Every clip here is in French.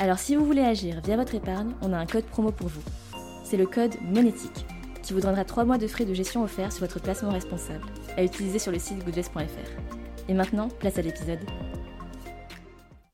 Alors si vous voulez agir via votre épargne, on a un code promo pour vous. C'est le code monétique qui vous donnera 3 mois de frais de gestion offerts sur votre placement responsable, à utiliser sur le site goodvest.fr. Et maintenant, place à l'épisode.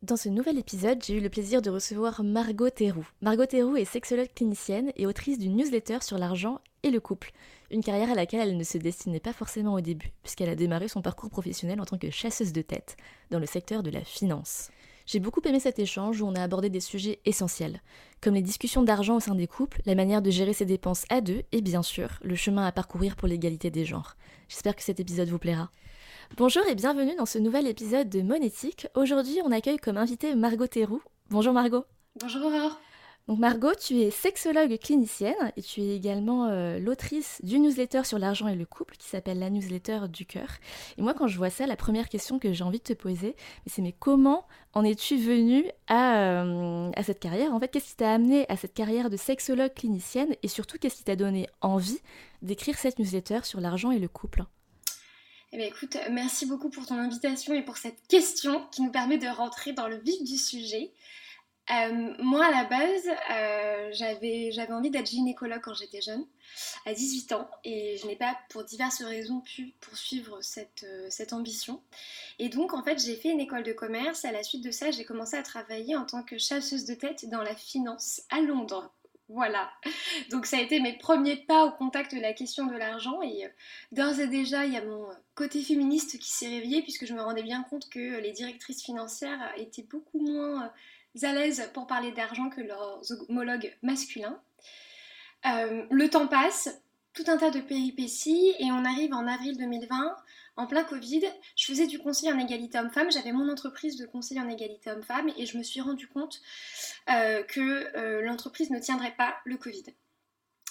Dans ce nouvel épisode, j'ai eu le plaisir de recevoir Margot Théroux. Margot Théroux est sexologue clinicienne et autrice d'une newsletter sur l'argent et le couple, une carrière à laquelle elle ne se destinait pas forcément au début, puisqu'elle a démarré son parcours professionnel en tant que chasseuse de tête dans le secteur de la finance. J'ai beaucoup aimé cet échange où on a abordé des sujets essentiels, comme les discussions d'argent au sein des couples, la manière de gérer ses dépenses à deux et bien sûr le chemin à parcourir pour l'égalité des genres. J'espère que cet épisode vous plaira. Bonjour et bienvenue dans ce nouvel épisode de Monétique. Aujourd'hui, on accueille comme invité Margot Théroux. Bonjour Margot. Bonjour Aurore. Donc Margot, tu es sexologue clinicienne et tu es également euh, l'autrice du newsletter sur l'argent et le couple qui s'appelle la newsletter du cœur. Et moi quand je vois ça, la première question que j'ai envie de te poser, c'est mais comment en es-tu venue à, euh, à, cette carrière? En fait, qu'est-ce qui t'a amené à cette carrière de sexologue clinicienne et surtout qu'est-ce qui t'a donné envie d'écrire cette newsletter sur l'argent et le couple? Eh bien, écoute, merci beaucoup pour ton invitation et pour cette question qui nous permet de rentrer dans le vif du sujet. Euh, moi, à la base, euh, j'avais, envie d'être gynécologue quand j'étais jeune, à 18 ans, et je n'ai pas, pour diverses raisons, pu poursuivre cette, euh, cette ambition. Et donc, en fait, j'ai fait une école de commerce. À la suite de ça, j'ai commencé à travailler en tant que chasseuse de tête dans la finance à Londres. Voilà. Donc ça a été mes premiers pas au contact de la question de l'argent et d'ores et déjà il y a mon côté féministe qui s'est réveillé puisque je me rendais bien compte que les directrices financières étaient beaucoup moins à l'aise pour parler d'argent que leurs homologues masculins. Euh, le temps passe, tout un tas de péripéties, et on arrive en avril 2020, en plein Covid. Je faisais du conseil en égalité homme-femme, j'avais mon entreprise de conseil en égalité homme-femme, et je me suis rendu compte euh, que euh, l'entreprise ne tiendrait pas le Covid.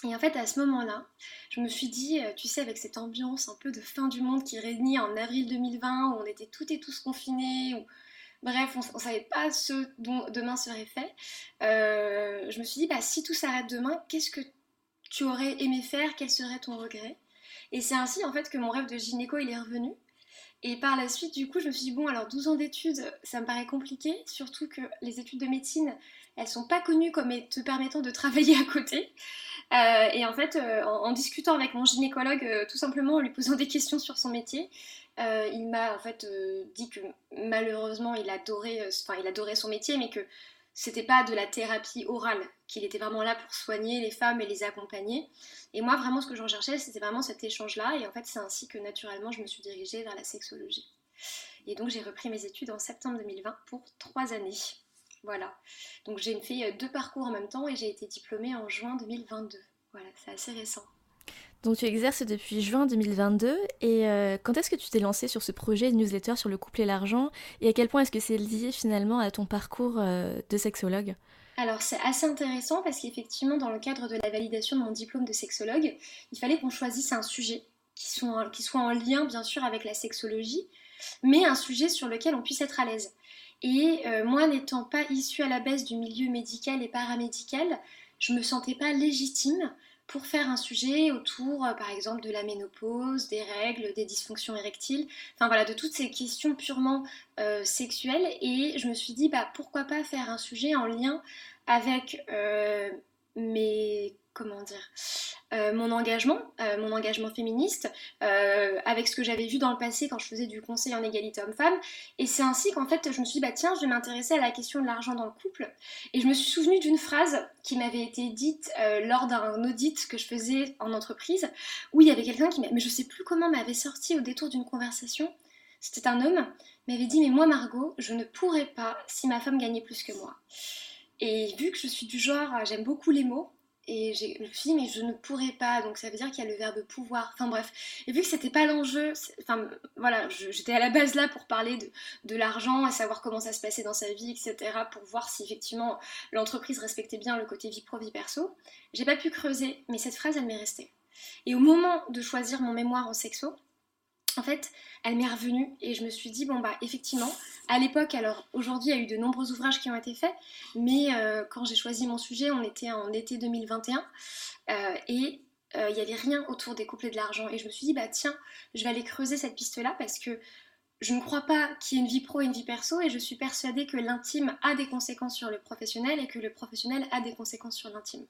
Et en fait, à ce moment-là, je me suis dit, tu sais, avec cette ambiance un peu de fin du monde qui régnait en avril 2020, où on était toutes et tous confinés, où Bref, on ne savait pas ce dont demain serait fait. Euh, je me suis dit, bah, si tout s'arrête demain, qu'est-ce que tu aurais aimé faire? Quel serait ton regret? Et c'est ainsi en fait que mon rêve de gynéco il est revenu. Et par la suite, du coup, je me suis dit, bon, alors 12 ans d'études, ça me paraît compliqué, surtout que les études de médecine, elles sont pas connues comme te permettant de travailler à côté. Euh, et en fait, euh, en, discutant avec mon gynécologue, tout simplement en lui posant des questions sur son métier, euh, il m'a en fait euh, dit que malheureusement il adorait, euh, son métier, mais que c'était pas de la thérapie orale, qu'il était vraiment là pour soigner les femmes et les accompagner. Et moi vraiment ce que je recherchais c'était vraiment cet échange-là, et en fait c'est ainsi que naturellement je me suis dirigée vers la sexologie. Et donc j'ai repris mes études en septembre 2020 pour trois années. Voilà. Donc j'ai fait deux parcours en même temps et j'ai été diplômée en juin 2022. Voilà, c'est assez récent. Donc tu exerces depuis juin 2022 et euh, quand est-ce que tu t'es lancé sur ce projet de newsletter sur le couple et l'argent et à quel point est-ce que c'est lié finalement à ton parcours euh, de sexologue? Alors c'est assez intéressant parce qu'effectivement dans le cadre de la validation de mon diplôme de sexologue, il fallait qu'on choisisse un sujet qui soit, qui soit en lien bien sûr avec la sexologie, mais un sujet sur lequel on puisse être à l'aise. Et euh, moi n'étant pas issue à la baisse du milieu médical et paramédical, je me sentais pas légitime pour faire un sujet autour, euh, par exemple, de la ménopause, des règles, des dysfonctions érectiles, enfin voilà, de toutes ces questions purement euh, sexuelles. Et je me suis dit, bah, pourquoi pas faire un sujet en lien avec mes comment dire, euh, mon engagement, euh, mon engagement féministe, euh, avec ce que j'avais vu dans le passé quand je faisais du conseil en égalité homme-femme. Et c'est ainsi qu'en fait, je me suis dit, bah tiens, je vais m'intéresser à la question de l'argent dans le couple. Et je me suis souvenue d'une phrase qui m'avait été dite lors d'un audit que je faisais en entreprise, où il y avait quelqu'un qui, mais je sais plus comment, m'avait sorti au détour d'une conversation. C'était un homme, m'avait dit, mais moi, Margot, je ne pourrais pas si ma femme gagnait plus que moi. Et vu que je suis du genre, j'aime beaucoup les mots, et je me suis dit, mais je ne pourrais pas, donc ça veut dire qu'il y a le verbe pouvoir. Enfin bref, et vu que c'était pas l'enjeu, enfin voilà, j'étais à la base là pour parler de, de l'argent, et savoir comment ça se passait dans sa vie, etc., pour voir si effectivement l'entreprise respectait bien le côté vie pro, vie perso. J'ai pas pu creuser, mais cette phrase, elle m'est restée. Et au moment de choisir mon mémoire en sexo, en fait, elle m'est revenue et je me suis dit, bon, bah, effectivement, à l'époque, alors aujourd'hui, il y a eu de nombreux ouvrages qui ont été faits, mais euh, quand j'ai choisi mon sujet, on était en été 2021 euh, et euh, il n'y avait rien autour des couples et de l'argent. Et je me suis dit, bah, tiens, je vais aller creuser cette piste-là parce que je ne crois pas qu'il y ait une vie pro et une vie perso et je suis persuadée que l'intime a des conséquences sur le professionnel et que le professionnel a des conséquences sur l'intime.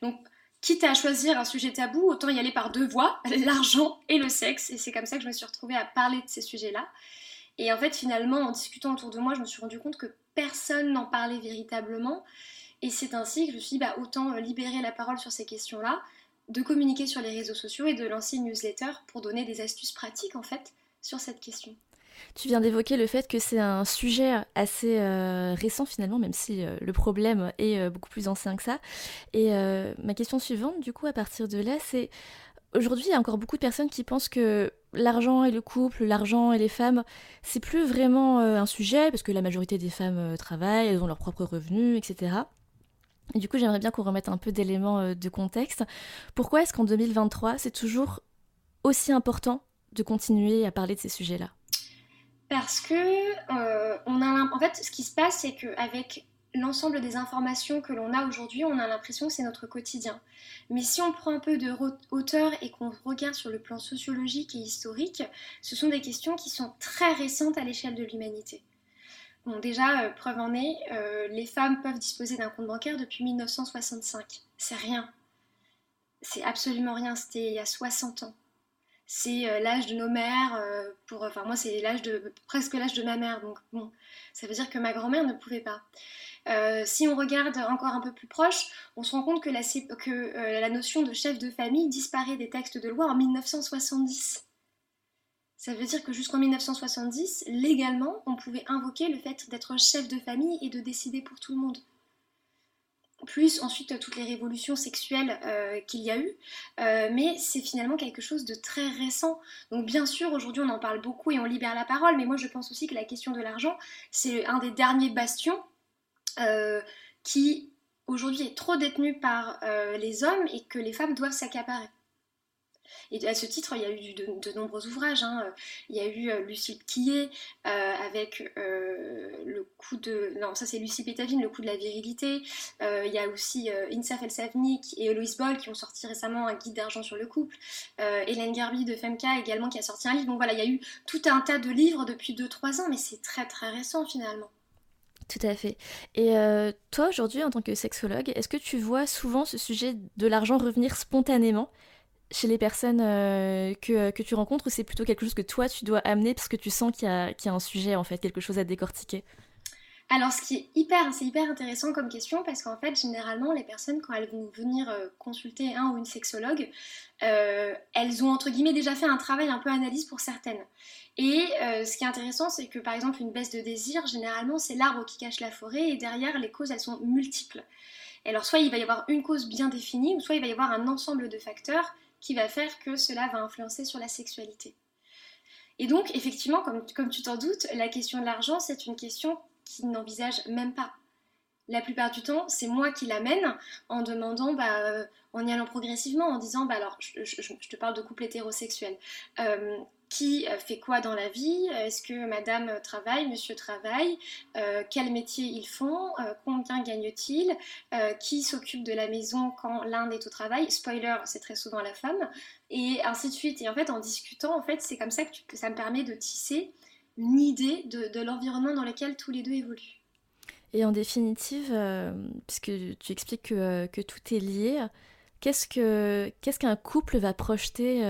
Donc, quitte à choisir un sujet tabou, autant y aller par deux voies, l'argent et le sexe. Et c'est comme ça que je me suis retrouvée à parler de ces sujets-là. Et en fait, finalement, en discutant autour de moi, je me suis rendu compte que personne n'en parlait véritablement. Et c'est ainsi que je me suis dit, bah, autant euh, libérer la parole sur ces questions-là, de communiquer sur les réseaux sociaux et de lancer une newsletter pour donner des astuces pratiques, en fait, sur cette question. Tu viens d'évoquer le fait que c'est un sujet assez euh, récent finalement, même si euh, le problème est euh, beaucoup plus ancien que ça. Et ma question suivante, du coup, à partir de là, c'est aujourd'hui, il y a encore beaucoup de personnes qui pensent que l'argent et le couple, l'argent et les femmes, c'est plus vraiment un sujet, parce que la majorité des femmes travaillent, elles ont leurs propres revenus, etc. Et du coup, j'aimerais bien qu'on remette un peu d'éléments de contexte. Pourquoi est-ce qu'en 2023, c'est toujours aussi important de continuer à parler de ces sujets-là? Parce que euh, on a, en fait, ce qui se passe, c'est qu'avec l'ensemble des informations que l'on a aujourd'hui, on a l'impression que c'est notre quotidien. Mais si on prend un peu de hauteur et qu'on regarde sur le plan sociologique et historique, ce sont des questions qui sont très récentes à l'échelle de l'humanité. Bon, déjà, euh, preuve en est, euh, les femmes peuvent disposer d'un compte bancaire depuis 1965. C'est rien. C'est absolument rien. C'était il y a 60 ans c'est euh, l'âge de nos mères, euh, pour, enfin moi c'est l'âge de presque l'âge de ma mère, donc bon, ça veut dire que ma grand-mère ne pouvait pas. Euh, si on regarde encore un peu plus proche, on se rend compte que, la, que la notion de chef de famille disparaît des textes de loi en 1970. Ça veut dire que jusqu'en 1970, légalement, on pouvait invoquer le fait d'être chef de famille et de décider pour tout le monde plus ensuite toutes les révolutions sexuelles euh, qu'il y a eu, euh, mais c'est finalement quelque chose de très récent. Donc bien sûr, aujourd'hui on en parle beaucoup et on libère la parole, mais moi je pense aussi que la question de l'argent, c'est un des derniers bastions euh, qui aujourd'hui est trop détenu par les hommes et que les femmes doivent s'accaparer. Et à ce titre, il y a eu de, nombreux ouvrages. Hein. Il y a eu euh, Lucie Quillet euh, avec euh, le coup de... Non, ça c'est Lucie Pétavine, le coup de la virilité. il y a aussi Insaf El Savnik et Eloise Boll qui ont sorti récemment un guide d'argent sur le couple. Hélène Garbi de Femka également qui a sorti un livre. Donc voilà, il y a eu tout un tas de livres depuis 2-3 ans, mais c'est très très récent finalement. Tout à fait. Et toi, aujourd'hui, en tant que sexologue, est-ce que tu vois souvent ce sujet de l'argent revenir spontanément? Chez les personnes euh, que, que, tu rencontres c'est plutôt quelque chose que toi tu dois amener parce que tu sens qu'il y, y, a un sujet en fait, quelque chose à décortiquer? Alors, ce qui est hyper, c'est hyper intéressant comme question parce qu'en fait, généralement, les personnes, quand elles vont venir euh, consulter un ou une sexologue, euh, elles ont entre guillemets déjà fait un travail un peu analyse pour certaines. Et ce qui est intéressant, c'est que par exemple, une baisse de désir, généralement, c'est l'arbre qui cache la forêt et derrière, les causes, elles sont multiples. Alors, soit il va y avoir une cause bien définie, ou soit il va y avoir un ensemble de facteurs qui va faire que cela va influencer sur la sexualité. Et donc, effectivement, comme, tu t'en doutes, la question de l'argent, c'est une question qui n'envisage même pas. La plupart du temps, c'est moi qui l'amène en demandant, bah, euh, en y allant progressivement, en disant, bah alors, je, te parle de couple hétérosexuel. Euh, qui euh, fait quoi dans la vie, est-ce que madame travaille, monsieur travaille, euh, quel métier ils font, euh, combien gagnent-ils, qui s'occupe de la maison quand l'un est au travail, spoiler, c'est très souvent la femme, et ainsi de suite. Et en fait, en discutant, en fait, c'est comme ça que, ça me permet de tisser une idée de, l'environnement dans lequel tous les deux évoluent. Et en définitive, puisque tu expliques que, que, tout est lié, qu'est-ce qu'un couple va projeter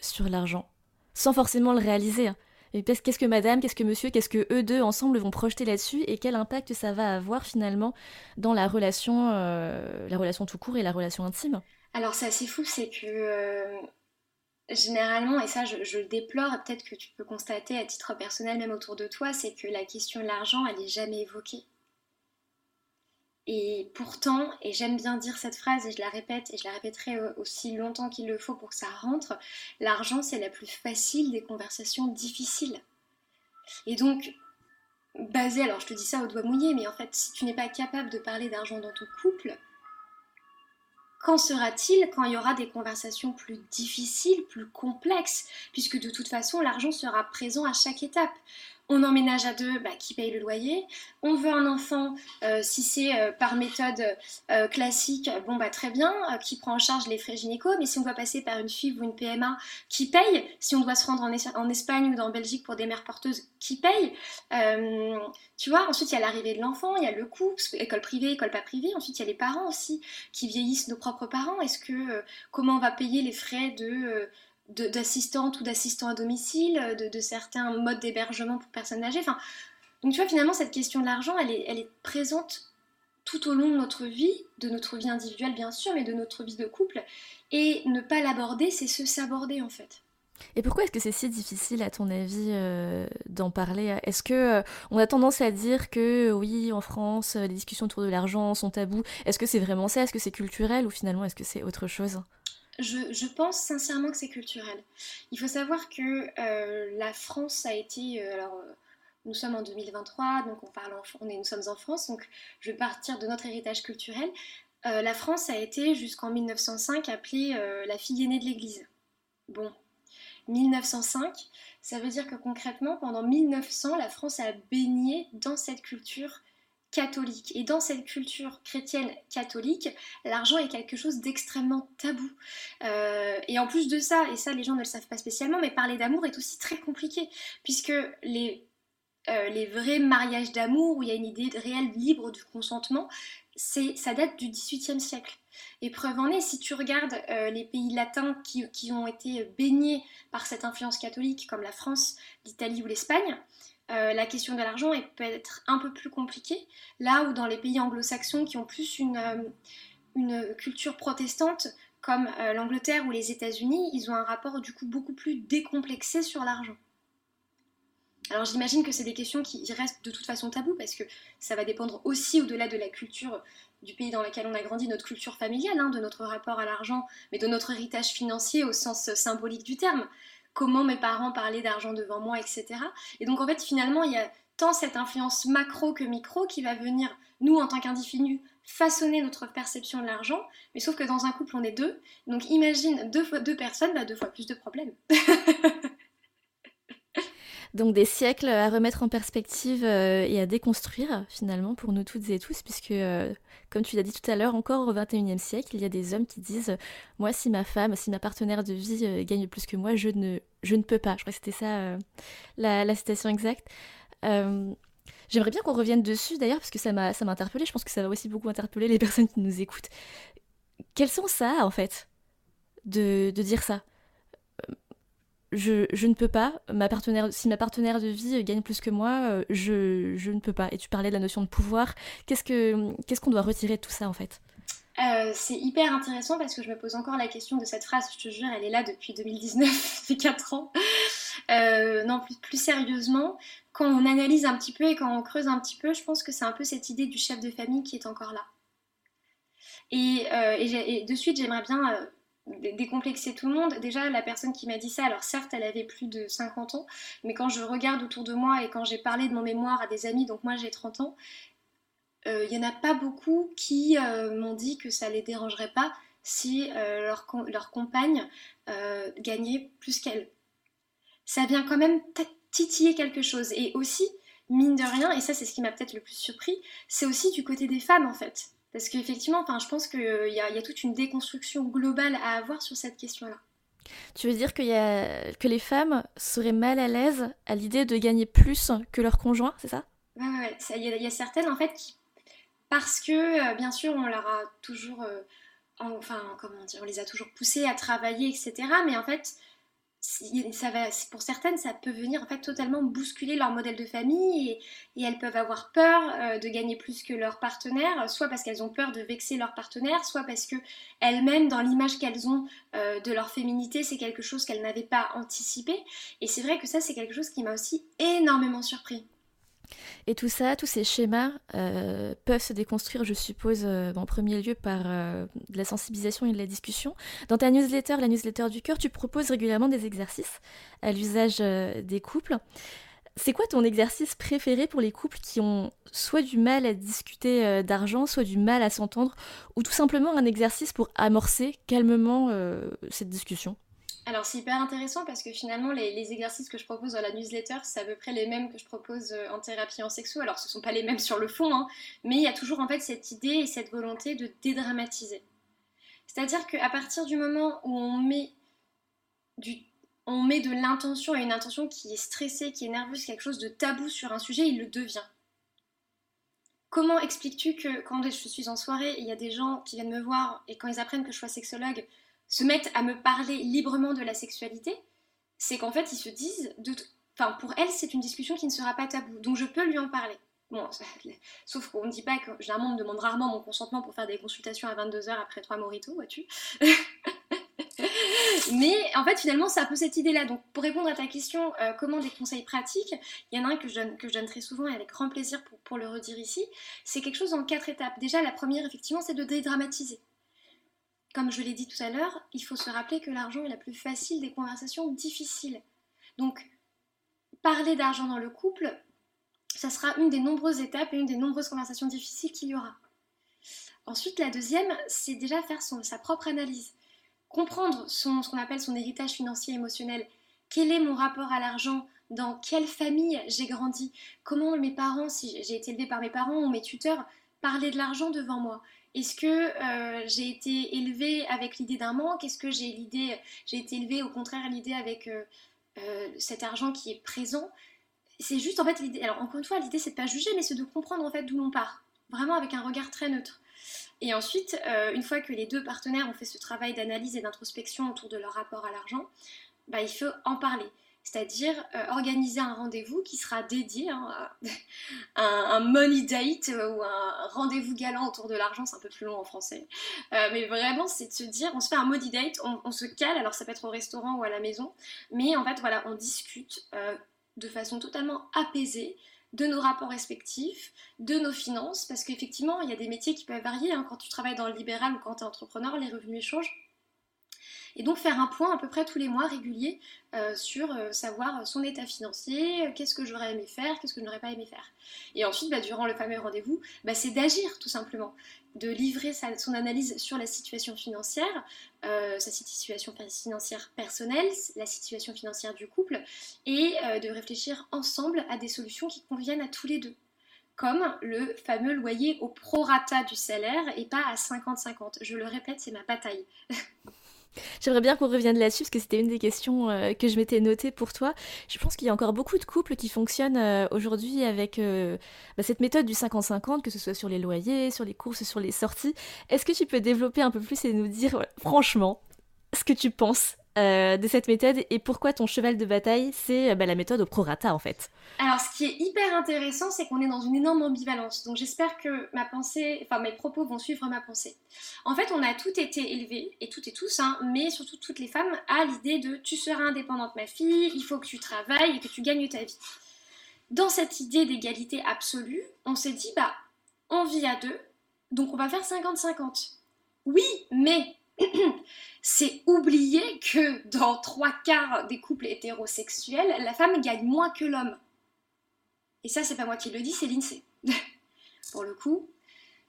sur l'argent? Sans forcément le réaliser. Hein. Qu'est-ce que madame, qu'est-ce que monsieur, qu'est-ce que eux deux ensemble vont projeter là-dessus et quel impact ça va avoir finalement dans la relation, euh, la relation tout court et la relation intime Alors c'est assez fou, c'est que euh, généralement, et ça je, je le déplore, peut-être que tu peux constater à titre personnel même autour de toi, c'est que la question de l'argent, elle n'est jamais évoquée. Et pourtant, et j'aime bien dire cette phrase et je la répète et je la répéterai aussi longtemps qu'il le faut pour que ça rentre, l'argent c'est la plus facile des conversations difficiles. Et donc, basé, alors je te dis ça au doigt mouillé, mais en fait, si tu n'es pas capable de parler d'argent dans ton couple, Qu'en sera-t-il quand il y aura des conversations plus difficiles, plus complexes, puisque de toute façon l'argent sera présent à chaque étape on emménage à deux, bah, qui paye le loyer. On veut un enfant, euh, si c'est euh, par méthode euh, classique, bon bah très bien, qui prend en charge les frais gynéco, mais si on doit passer par une FIV ou une PMA, qui paye? Si on doit se rendre en, Espagne ou en Belgique pour des mères porteuses, qui paye? Tu vois, ensuite il y a l'arrivée de l'enfant, il y a le coût, école privée, école pas privée, ensuite il y a les parents aussi, qui vieillissent nos propres parents. Est-ce que, comment on va payer les frais de d'assistantes ou d'assistants à domicile, de, certains modes d'hébergement pour personnes âgées. Enfin, donc tu vois, finalement, cette question de l'argent, elle est, elle est présente tout au long de notre vie, de notre vie individuelle bien sûr, mais de notre vie de couple. Et ne pas l'aborder, c'est se s'aborder en fait. Et pourquoi est-ce que c'est si difficile, à ton avis, euh, d'en parler? Est-ce que euh, on a tendance à dire que oui, en France, les discussions autour de l'argent sont tabous? Est-ce que c'est vraiment ça? Est-ce que c'est culturel ou finalement est-ce que c'est autre chose? Je, pense sincèrement que c'est culturel. Il faut savoir que euh, la France a été. Euh, alors, euh, nous sommes en 2023, donc on parle on est, nous sommes en France, donc je vais partir de notre héritage culturel. la France a été jusqu'en 1905 appelée la fille aînée de l'Église. Bon, 1905, ça veut dire que concrètement, pendant 1900, la France a baigné dans cette culture catholique. Et dans cette culture chrétienne catholique, l'argent est quelque chose d'extrêmement tabou. Euh, et en plus de ça, et ça les gens ne le savent pas spécialement, mais parler d'amour est aussi très compliqué, puisque les, euh, les vrais mariages d'amour, où il y a une idée réelle libre du consentement, ça date du XVIIIe siècle. Et preuve en est, si tu regardes euh, les pays latins qui, qui, ont été baignés par cette influence catholique, comme la France, l'Italie ou l'Espagne, euh, la question de l'argent peut être un peu plus compliquée. Là où dans les pays anglo-saxons qui ont plus une, euh, culture protestante, comme euh, l'Angleterre ou les États-Unis, ils ont un rapport du coup beaucoup plus décomplexé sur l'argent. Alors j'imagine que c'est des questions qui restent de toute façon tabous parce que ça va dépendre aussi au-delà de la culture du pays dans lequel on a grandi, notre culture familiale, hein, de notre rapport à l'argent, mais de notre héritage financier au sens symbolique du terme comment mes parents parlaient d'argent devant moi, etc. Et donc en fait finalement il y a tant cette influence macro que micro qui va venir, nous en tant qu'individus, façonner notre perception de l'argent, mais sauf que dans un couple on est deux, donc imagine deux, deux personnes, bah deux fois plus de problèmes. Donc des siècles à remettre en perspective euh, et à déconstruire finalement pour nous toutes et tous, puisque euh, comme tu l'as dit tout à l'heure, encore au XXIe siècle, il y a des hommes qui disent moi si ma femme, si ma partenaire de vie euh, gagne plus que moi, je ne, je ne peux pas. Je crois que c'était ça la, citation exacte. J'aimerais bien qu'on revienne dessus d'ailleurs parce que ça m'a ça m'a interpellé. Je pense que ça va aussi beaucoup interpeller les personnes qui nous écoutent. Quels sont ça en fait de, de dire ça? Je, ne peux pas, si ma partenaire de vie gagne plus que moi, euh, je, ne peux pas. Et tu parlais de la notion de pouvoir. Qu'est-ce qu'on doit retirer de tout ça en fait? Euh, c'est hyper intéressant parce que je me pose encore la question de cette phrase, je te jure, elle est là depuis 2019, depuis 4 ans. Euh, non, plus, sérieusement, quand on analyse un petit peu et quand on creuse un petit peu, je pense que c'est un peu cette idée du chef de famille qui est encore là. Et de suite, j'aimerais bien décomplexer tout le monde. Déjà, la personne qui m'a dit ça, alors certes, elle avait plus de 50 ans, mais quand je regarde autour de moi et quand j'ai parlé de mon mémoire à des amis, donc moi j'ai 30 ans, euh, il n'y en a pas beaucoup qui euh, m'ont dit que ça les dérangerait pas si euh, leur, leur, compagne gagnait plus qu'elle. Ça vient quand même titiller quelque chose. Et aussi, mine de rien, et ça c'est ce qui m'a peut-être le plus surpris, c'est aussi du côté des femmes en fait. Parce qu'effectivement, enfin, je pense qu'il y, a, y a toute une déconstruction globale à avoir sur cette question-là. Tu veux dire que, y a, que les femmes seraient mal à l'aise à l'idée de gagner plus que leur conjoint, c'est ça? Ouais, ouais, il y, y, a certaines en fait qui. Parce que, euh, bien sûr, on leur a toujours. Euh, enfin, comment dire, on les a toujours poussées à travailler, etc. Mais en fait, ça va, pour certaines, ça peut venir en fait totalement bousculer leur modèle de famille et, elles peuvent avoir peur euh, de gagner plus que leur partenaire, soit parce qu'elles ont peur de vexer leur partenaire, soit parce que elles-mêmes, dans l'image qu'elles ont euh, de leur féminité, c'est quelque chose qu'elles n'avaient pas anticipé. Et c'est vrai que ça, c'est quelque chose qui m'a aussi énormément surpris. Et tout ça, tous ces schémas euh, peuvent se déconstruire, je suppose, euh, en premier lieu par euh, de la sensibilisation et de la discussion. Dans ta newsletter, la newsletter du cœur, tu proposes régulièrement des exercices à l'usage des couples. C'est quoi ton exercice préféré pour les couples qui ont soit du mal à discuter d'argent, soit du mal à s'entendre, ou tout simplement un exercice pour amorcer calmement cette discussion? Alors c'est hyper intéressant parce que finalement les, exercices que je propose dans la newsletter c'est à peu près les mêmes que je propose euh, en thérapie en sexo. Alors ce ne sont pas les mêmes sur le fond, hein, mais il y a toujours en fait cette idée et cette volonté de dédramatiser. C'est-à-dire qu'à partir du moment où on met, du, on met de l'intention et une intention qui est stressée, qui est nerveuse, quelque chose de tabou sur un sujet, il le devient. Comment expliques-tu que quand je suis en soirée, il y a des gens qui viennent me voir et quand ils apprennent que je suis sexologue, se mettent à me parler librement de la sexualité, c'est qu'en fait, ils se disent, enfin, pour elle, c'est une discussion qui ne sera pas tabou, donc je peux lui en parler. Bon, sauf qu'on ne dit pas que généralement on me demande rarement mon consentement pour faire des consultations à 22h après trois moritos, vois-tu? Mais en fait, finalement, c'est un peu cette idée-là. Donc, pour répondre à ta question, euh, comment des conseils pratiques Il y en a un que je donne, que je donne très souvent et avec grand plaisir pour, pour le redire ici. C'est quelque chose en quatre étapes. Déjà, la première, effectivement, c'est de dédramatiser. Comme je l'ai dit tout à l'heure, il faut se rappeler que l'argent est la plus facile des conversations difficiles. Donc, parler d'argent dans le couple, ça sera une des nombreuses étapes et une des nombreuses conversations difficiles qu'il y aura. Ensuite, la deuxième, c'est déjà faire sa propre analyse. Comprendre son, ce qu'on appelle son héritage financier émotionnel. Quel est mon rapport à l'argent? Dans quelle famille j'ai grandi? Comment mes parents, si j'ai été élevée par mes parents ou mes tuteurs, parlaient de l'argent devant moi? Est-ce que euh, j'ai été élevée avec l'idée d'un manque? Est-ce que j'ai l'idée, j'ai été élevée au contraire l'idée avec euh, euh, cet argent qui est présent? C'est juste en fait l'idée. Alors encore une fois, l'idée c'est de pas juger, mais c'est de comprendre en fait d'où l'on part, vraiment avec un regard très neutre. Et ensuite, une fois que les deux partenaires ont fait ce travail d'analyse et d'introspection autour de leur rapport à l'argent, bah, il faut en parler c'est-à-dire euh, organiser un rendez-vous qui sera dédié hein, à un, money date euh, ou un rendez-vous galant autour de l'argent, c'est un peu plus long en français. Euh, mais vraiment, c'est de se dire, on se fait un money date, on, se cale, alors ça peut être au restaurant ou à la maison, mais en fait, voilà, on discute de façon totalement apaisée de nos rapports respectifs, de nos finances, parce qu'effectivement, il y a des métiers qui peuvent varier. Hein. Quand tu travailles dans le libéral ou quand tu es entrepreneur, les revenus changent et donc faire un point à peu près tous les mois réguliers euh, sur euh, savoir son état financier, qu'est-ce que j'aurais aimé faire, qu'est-ce que je n'aurais pas aimé faire. Et ensuite, bah, durant le fameux rendez-vous, bah, c'est d'agir tout simplement, de livrer son analyse sur la situation financière, euh, sa situation financière personnelle, la situation financière du couple, et de réfléchir ensemble à des solutions qui conviennent à tous les deux comme le fameux loyer au prorata du salaire et pas à 50-50. Je le répète, c'est ma bataille. J'aimerais bien qu'on revienne là-dessus parce que c'était une des questions euh, que je m'étais notée pour toi. Je pense qu'il y a encore beaucoup de couples qui fonctionnent euh, aujourd'hui avec euh, bah, cette méthode du 50-50, que ce soit sur les loyers, sur les courses, sur les sorties. Est-ce que tu peux développer un peu plus et nous dire franchement ce que tu penses euh, de cette méthode et pourquoi ton cheval de bataille, c'est euh, bah, la méthode au prorata en fait Alors, ce qui est hyper intéressant, c'est qu'on est dans une énorme ambivalence. Donc, j'espère que ma pensée, enfin mes propos vont suivre ma pensée. En fait, on a tout été élevés, et toutes et tous, hein, mais surtout toutes les femmes, à l'idée de tu seras indépendante, ma fille, il faut que tu travailles et que tu gagnes ta vie. Dans cette idée d'égalité absolue, on s'est dit, bah, on vit à deux, donc on va faire 50-50. Oui, mais c'est oublier que dans trois quarts des couples hétérosexuels, la femme gagne moins que l'homme. Et ça, c'est pas moi qui le dis, c'est l'INSEE. Pour le coup,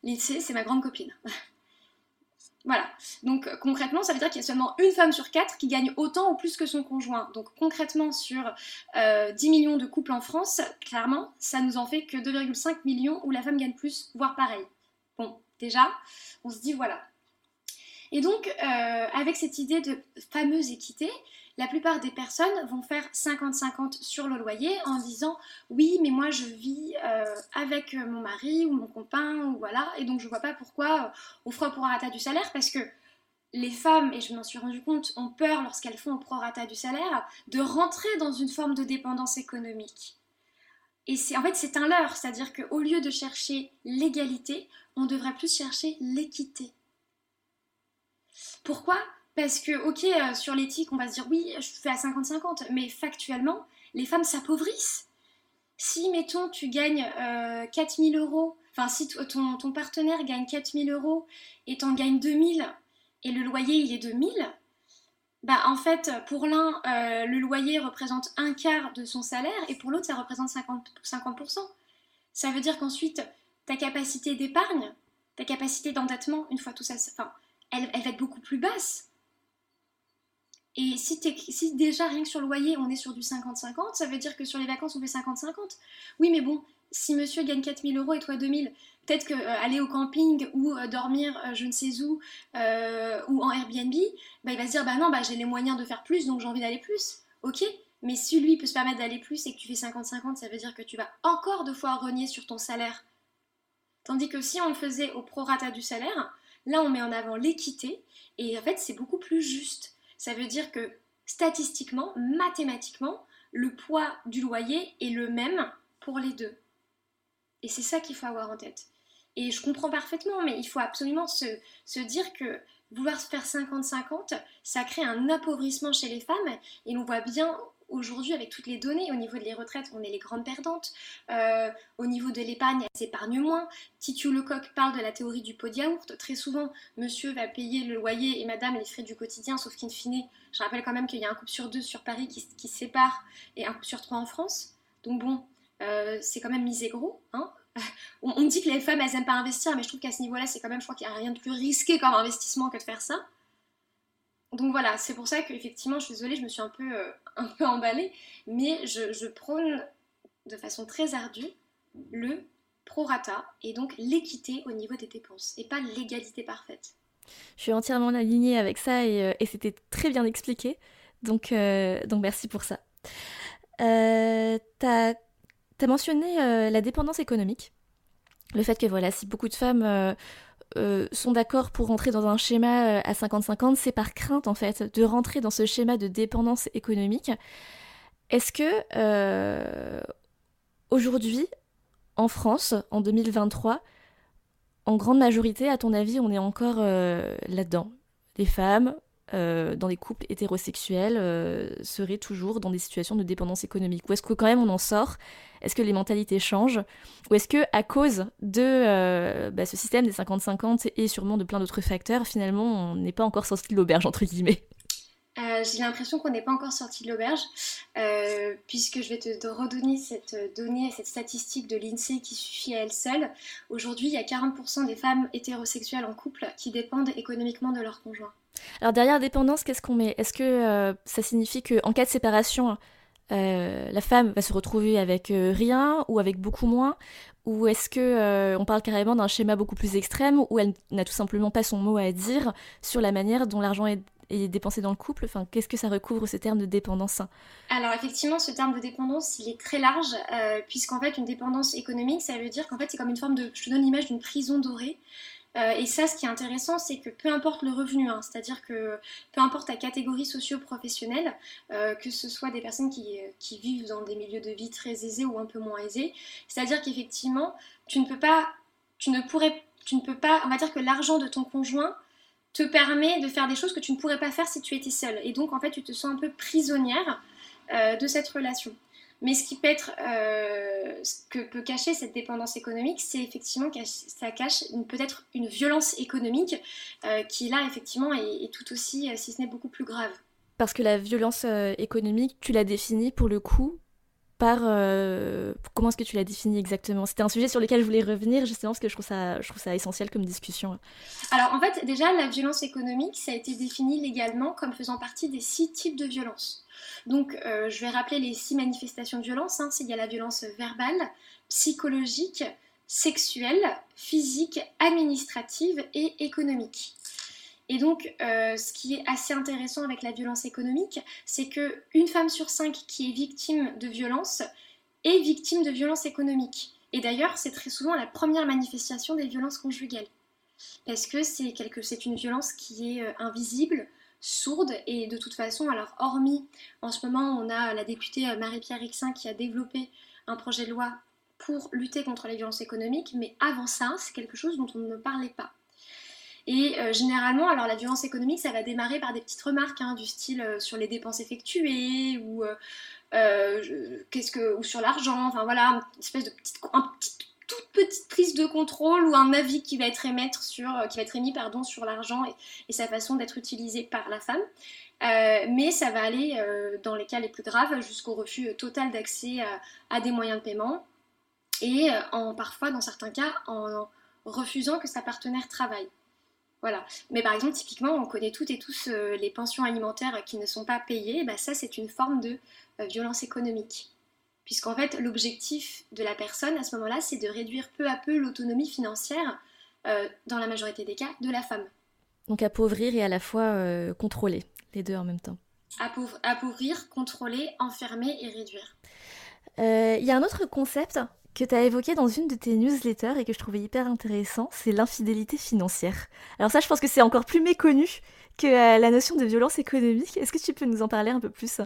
l'INSEE, c'est ma grande copine. voilà. Donc concrètement, ça veut dire qu'il y a seulement une femme sur quatre qui gagne autant ou plus que son conjoint. Donc concrètement, sur 10 euh, millions de couples en France, clairement, ça nous en fait que 2,5 millions où la femme gagne plus, voire pareil. Bon, déjà, on se dit voilà, et donc, euh, avec cette idée de fameuse équité, la plupart des personnes vont faire 50-50 sur le loyer en disant oui, mais moi je vis euh, avec mon mari ou mon copain ou voilà, et donc je vois pas pourquoi on fera au prorata du salaire parce que les femmes, et je m'en suis rendu compte, ont peur lorsqu'elles font au prorata du salaire de rentrer dans une forme de dépendance économique. Et c'est en fait c'est un leurre, c'est-à-dire qu'au lieu de chercher l'égalité, on devrait plus chercher l'équité. Pourquoi? Parce que, ok, euh, sur l'éthique, on va se dire oui, je fais à 50-50, mais factuellement, les femmes s'appauvrissent. si, mettons, tu gagnes 4000 euros, enfin, si ton, partenaire gagne 4000 euros et t'en gagnes 2000 et le loyer il est de 1000, bah en fait, pour l'un, le loyer représente un quart de son salaire et pour l'autre, ça représente 50%. 50%. Ça veut dire qu'ensuite, ta capacité d'épargne, ta capacité d'endettement, une fois tout ça, enfin, elle, va être beaucoup plus basse. Et si, déjà rien que sur le loyer on est sur du 50-50, ça veut dire que sur les vacances on fait 50-50. Oui mais bon, si monsieur gagne 4000 euros et toi 2000, peut-être que euh, au camping ou euh, dormir euh, je ne sais où ou en Airbnb, bah, il va se dire bah non bah j'ai les moyens de faire plus donc j'ai envie d'aller plus. Ok, mais si lui peut se permettre d'aller plus et que tu fais 50-50, ça veut dire que tu vas encore deux fois renier sur ton salaire. Tandis que si on le faisait au prorata du salaire, là on met en avant l'équité et en fait c'est beaucoup plus juste. Ça veut dire que statistiquement, mathématiquement, le poids du loyer est le même pour les deux. Et c'est ça qu'il faut avoir en tête. Et je comprends parfaitement, mais il faut absolument se, dire que vouloir se faire 50-50, ça crée un appauvrissement chez les femmes. Et on voit bien aujourd'hui, avec toutes les données, au niveau des retraites, on est les grandes perdantes. Euh, au niveau de l'épargne, elles s'épargnent moins. Titiou Lecoq parle de la théorie du pot de yaourt. Très souvent, monsieur va payer le loyer et madame les frais du quotidien, sauf qu'in fine, je rappelle quand même qu'il y a un couple sur deux sur Paris qui, sépare et un couple sur trois en France. Donc bon, euh, c'est quand même misé gros. Hein on, on, dit que les femmes, elles n'aiment pas investir, mais je trouve qu'à ce niveau-là, c'est quand même, je crois qu'il n'y a rien de plus risqué comme investissement que de faire ça. Donc voilà, c'est pour ça qu'effectivement, je suis désolée, je me suis un peu, euh, un peu emballée, mais je, prône de façon très ardue le prorata et donc l'équité au niveau des dépenses et pas l'égalité parfaite. Je suis entièrement alignée avec ça et, euh, c'était très bien expliqué, donc, euh, donc merci pour ça. Euh, tu as, mentionné la dépendance économique, le fait que voilà, si beaucoup de femmes euh, sont d'accord pour rentrer dans un schéma euh, à 50-50, c'est par crainte en fait de rentrer dans ce schéma de dépendance économique. Est-ce que euh, aujourd'hui, en France, en 2023, en grande majorité, à ton avis, on est encore là-dedans? Les femmes, euh, dans des couples hétérosexuels euh, seraient toujours dans des situations de dépendance économique? Ou est-ce que quand même on en sort? Est-ce que les mentalités changent? Ou est-ce que à cause de euh, bah, ce système des 50-50 et sûrement de plein d'autres facteurs, finalement on n'est pas encore sorti de l'auberge entre guillemets? J'ai l'impression qu'on n'est pas encore sorti de l'auberge, puisque je vais te, redonner cette donnée, cette statistique de l'INSEE qui suffit à elle seule. Aujourd'hui, il y a 40% des femmes hétérosexuelles en couple qui dépendent économiquement de leur conjoint. Alors derrière dépendance, qu'est-ce qu'on met? Est-ce que euh, ça signifie qu'en cas de séparation, euh, la femme va se retrouver avec euh, rien ou avec beaucoup moins? Ou est-ce que on parle carrément d'un schéma beaucoup plus extrême où elle n'a tout simplement pas son mot à dire sur la manière dont l'argent est, dépensé dans le couple? Enfin, qu'est-ce que ça recouvre ce terme de dépendance? Alors effectivement, ce terme de dépendance, il est très large puisqu'en fait, une dépendance économique, ça veut dire qu'en fait, c'est comme une forme de, je te donne l'image d'une prison dorée. Euh, et ça, ce qui est intéressant, c'est que peu importe le revenu, hein, c'est-à-dire que peu importe ta catégorie socio-professionnelle, euh, que ce soit des personnes qui, vivent dans des milieux de vie très aisés ou un peu moins aisés, c'est-à-dire qu'effectivement, tu ne peux pas, tu ne pourrais, tu ne peux pas, on va dire que l'argent de ton conjoint te permet de faire des choses que tu ne pourrais pas faire si tu étais seule. Et donc, en fait, tu te sens un peu prisonnière euh, de cette relation. Mais ce qui peut être, euh, ce que peut cacher cette dépendance économique, c'est effectivement que ça cache peut-être une violence économique euh, qui là effectivement est, tout aussi, euh, si ce n'est beaucoup plus grave. Parce que la violence économique, tu l'as définie pour le coup par comment est-ce que tu l'as définie exactement? C'était un sujet sur lequel je voulais revenir justement parce que je trouve ça, je trouve ça essentiel comme discussion. Alors en fait déjà la violence économique ça a été défini légalement comme faisant partie des six types de violence. Donc, euh, je vais rappeler les six manifestations de violence. Hein. Il y a la violence verbale, psychologique, sexuelle, physique, administrative et économique. Et donc, euh, ce qui est assez intéressant avec la violence économique, c'est que une femme sur cinq qui est victime de violence est victime de violence économique. Et d'ailleurs, c'est très souvent la première manifestation des violences conjugales. Parce que c'est une violence qui est euh, invisible, sourde. Et de toute façon, alors hormis en ce moment on a la députée euh, Marie-Pierre Rixin qui a développé un projet de loi pour lutter contre les violences économiques, mais avant ça, c'est quelque chose dont on ne parlait pas. Et euh, généralement, alors la violence économique, ça va démarrer par des petites remarques hein, du style euh, sur les dépenses effectuées ou qu'est-ce que ou sur l'argent, enfin voilà, une espèce de petite, toute petite prise de contrôle ou un avis qui va être, sur, qui va être émis pardon, sur l'argent et, sa façon d'être utilisé par la femme. mais ça va aller, dans les cas les plus graves, jusqu'au refus total d'accès à, des moyens de paiement et en, parfois, dans certains cas, en refusant que sa partenaire travaille. Voilà. Mais par exemple, typiquement, on connaît toutes et tous euh, les pensions alimentaires qui ne sont pas payées. Bah, ça, c'est une forme de euh, violence économique. Puisqu'en fait, l'objectif de la personne à ce moment-là, c'est de réduire peu à peu l'autonomie financière, euh, dans la majorité des cas, de la femme. Donc appauvrir et à la fois contrôler, les deux en même temps. appauvrir, contrôler, enfermer et réduire. Il y a un autre concept que tu as évoqué dans une de tes newsletters et que je trouvais hyper intéressant, c'est l'infidélité financière. Alors ça, je pense que c'est encore plus méconnu que euh, la notion de violence économique. Est-ce que tu peux nous en parler un peu plus?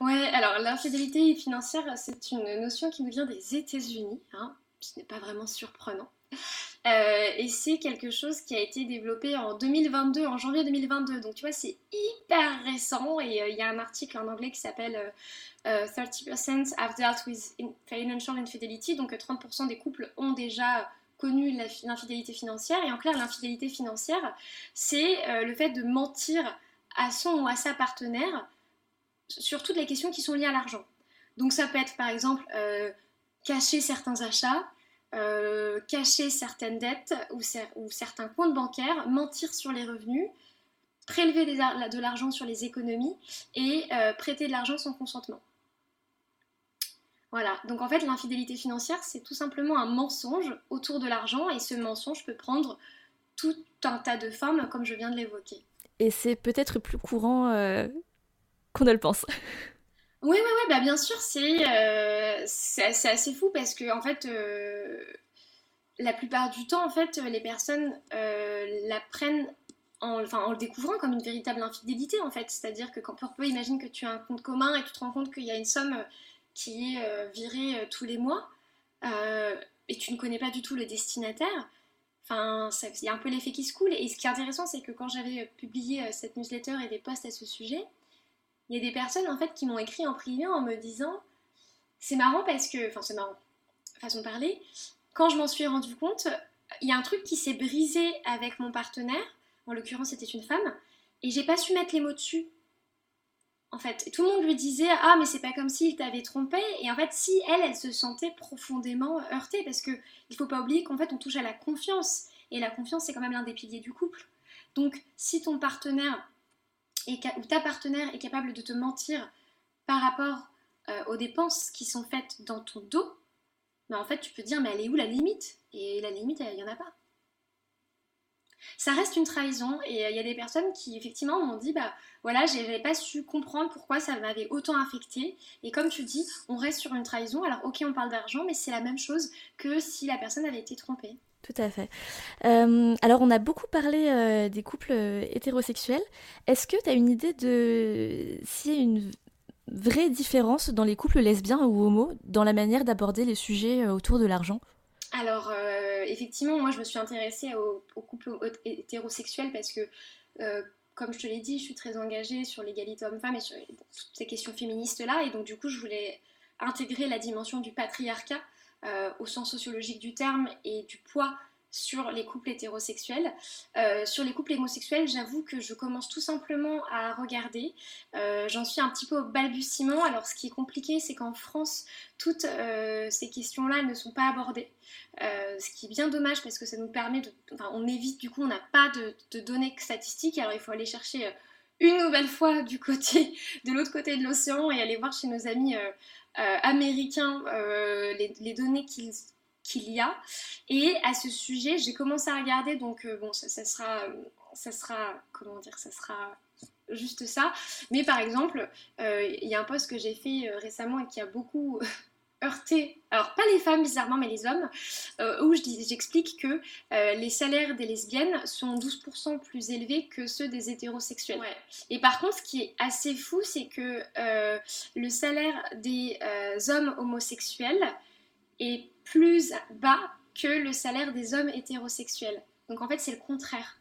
Ouais, alors l'infidélité financière, c'est une notion qui nous vient des États-Unis, hein, ce n'est pas vraiment surprenant. Euh, et c'est quelque chose qui a été développé en 2022, en janvier 2022. Donc tu vois, c'est hyper récent et euh, il y a un article en anglais qui s'appelle 30% have dealt with financial infidelity. Donc 30% des couples ont déjà connu l'infidélité financière. Et en clair, l'infidélité financière, c'est euh, le fait de mentir à son ou à sa partenaire sur toutes les questions qui sont liées à l'argent. Donc ça peut être par exemple cacher certains achats, euh, cacher certaines dettes ou, certains comptes bancaires, mentir sur les revenus, prélever de l'argent sur les économies et euh, prêter de l'argent sans consentement. Voilà, donc en fait l'infidélité financière c'est tout simplement un mensonge autour de l'argent et ce mensonge peut prendre tout un tas de formes comme je viens de l'évoquer. Et c'est peut-être plus courant euh, qu'on ne le pense. Oui, oui, oui, bah bien sûr, c'est euh, assez fou parce que en fait, euh, la plupart du temps, en fait, les personnes euh, la en, enfin, en le découvrant comme une véritable infidélité, en fait. C'est-à-dire que quand pour peu, imagine que tu as un compte commun et tu te rends compte qu'il y a une somme qui est virée tous les mois et tu ne connais pas du tout le destinataire. Enfin, il y a un peu l'effet qui se coule. Et ce qui est intéressant, c'est que quand j'avais publié cette newsletter et des posts à ce sujet, il y a des personnes en qui m'ont écrit en privé en me disant c'est marrant parce que, enfin c'est marrant, façon de parler, quand je m'en suis rendu compte, il y a un truc qui s'est brisé avec mon partenaire, en l'occurrence c'était une femme, et j'ai pas su mettre les mots dessus. En fait, tout le monde lui disait ah mais c'est pas comme s'il t'avait trompé et en fait si elle elle se sentait profondément heurtée parce que il faut pas oublier qu'en fait on touche à la confiance et la confiance c'est quand même l'un des piliers du couple. Donc si ton partenaire et où ta partenaire est capable de te mentir par rapport euh, aux dépenses qui sont faites dans ton dos, mais en fait tu peux dire mais elle est où la limite? Et la limite, il n'y en a pas. Ça reste une trahison et il y a des personnes qui effectivement m'ont dit bah voilà j'avais pas su comprendre pourquoi ça m'avait autant affecté et comme tu dis on reste sur une trahison alors ok on parle d'argent mais c'est la même chose que si la personne avait été trompée. Tout à fait. Euh, alors, on a beaucoup parlé euh, des couples euh, hétérosexuels. Est-ce que tu as une idée de s'il y a une vraie différence dans les couples lesbiens ou homos dans la manière d'aborder les sujets autour de l'argent? Alors, effectivement, moi, je me suis intéressée aux, couples hétérosexuels parce que, comme je te l'ai dit, je suis très engagée sur l'égalité homme-femme et sur toutes ces questions féministes-là. Et donc, du coup, je voulais intégrer la dimension du patriarcat euh, au sens sociologique du terme et du poids sur les couples hétérosexuels. Euh, sur les couples homosexuels, j'avoue que je commence tout simplement à regarder. Euh, j'en suis un petit peu au balbutiement. Alors, ce qui est compliqué, c'est qu'en France, toutes ces questions-là ne sont pas abordées. ce qui est bien dommage parce que ça nous permet de. Enfin, on évite, du coup, on n'a pas de, de, données statistiques. Alors, il faut aller chercher une nouvelle fois du côté, de l'autre côté de l'océan et aller voir chez nos amis euh, américains euh, les, données qu'il y a. Et à ce sujet, j'ai commencé à regarder, donc euh, bon, ça, sera, ça sera, comment dire, ça sera juste ça. Mais par exemple, il y a un post que j'ai fait récemment et qui a beaucoup heurté, alors pas les femmes bizarrement, mais les hommes, euh, où j'explique que euh, les salaires des lesbiennes sont 12% plus élevés que ceux des hétérosexuels. Et par contre, ce qui est assez fou, c'est que euh, le salaire des hommes homosexuels est plus bas que le salaire des hommes hétérosexuels. Donc en fait, c'est le contraire.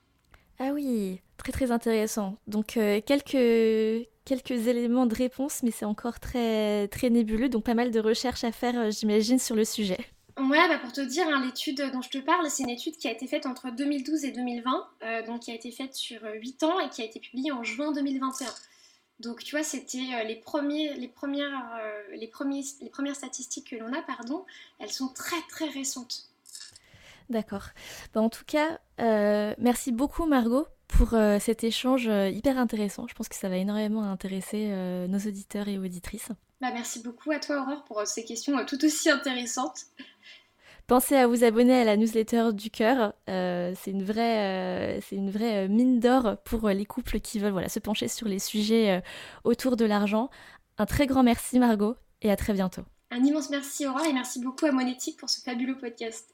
Ah oui, très très intéressant. Donc euh, quelques, quelques éléments de réponse, mais c'est encore très, très nébuleux, donc pas mal de recherches à faire, euh, j'imagine, sur le sujet. Ouais, bah pour te dire, hein, l'étude dont je te parle, c'est une étude qui a été faite entre 2012 et 2020, euh, donc qui a été faite sur 8 ans et qui a été publiée en juin 2021. Donc tu vois, c'était les, les, premières, les, les premières statistiques que l'on a, pardon, elles sont très très récentes. D'accord. Bah, en tout cas, euh, merci beaucoup Margot pour euh, cet échange euh, hyper intéressant. Je pense que ça va énormément intéresser nos auditeurs et auditrices. Bah, merci beaucoup à toi Aurore pour ces questions tout aussi intéressantes. Pensez à vous abonner à la newsletter du cœur. c'est une vraie, c'est une vraie mine d'or pour les couples qui veulent voilà, se pencher sur les sujets autour de l'argent. Un très grand merci Margot et à très bientôt. Un immense merci Aurore et merci beaucoup à Monétique pour ce fabuleux podcast.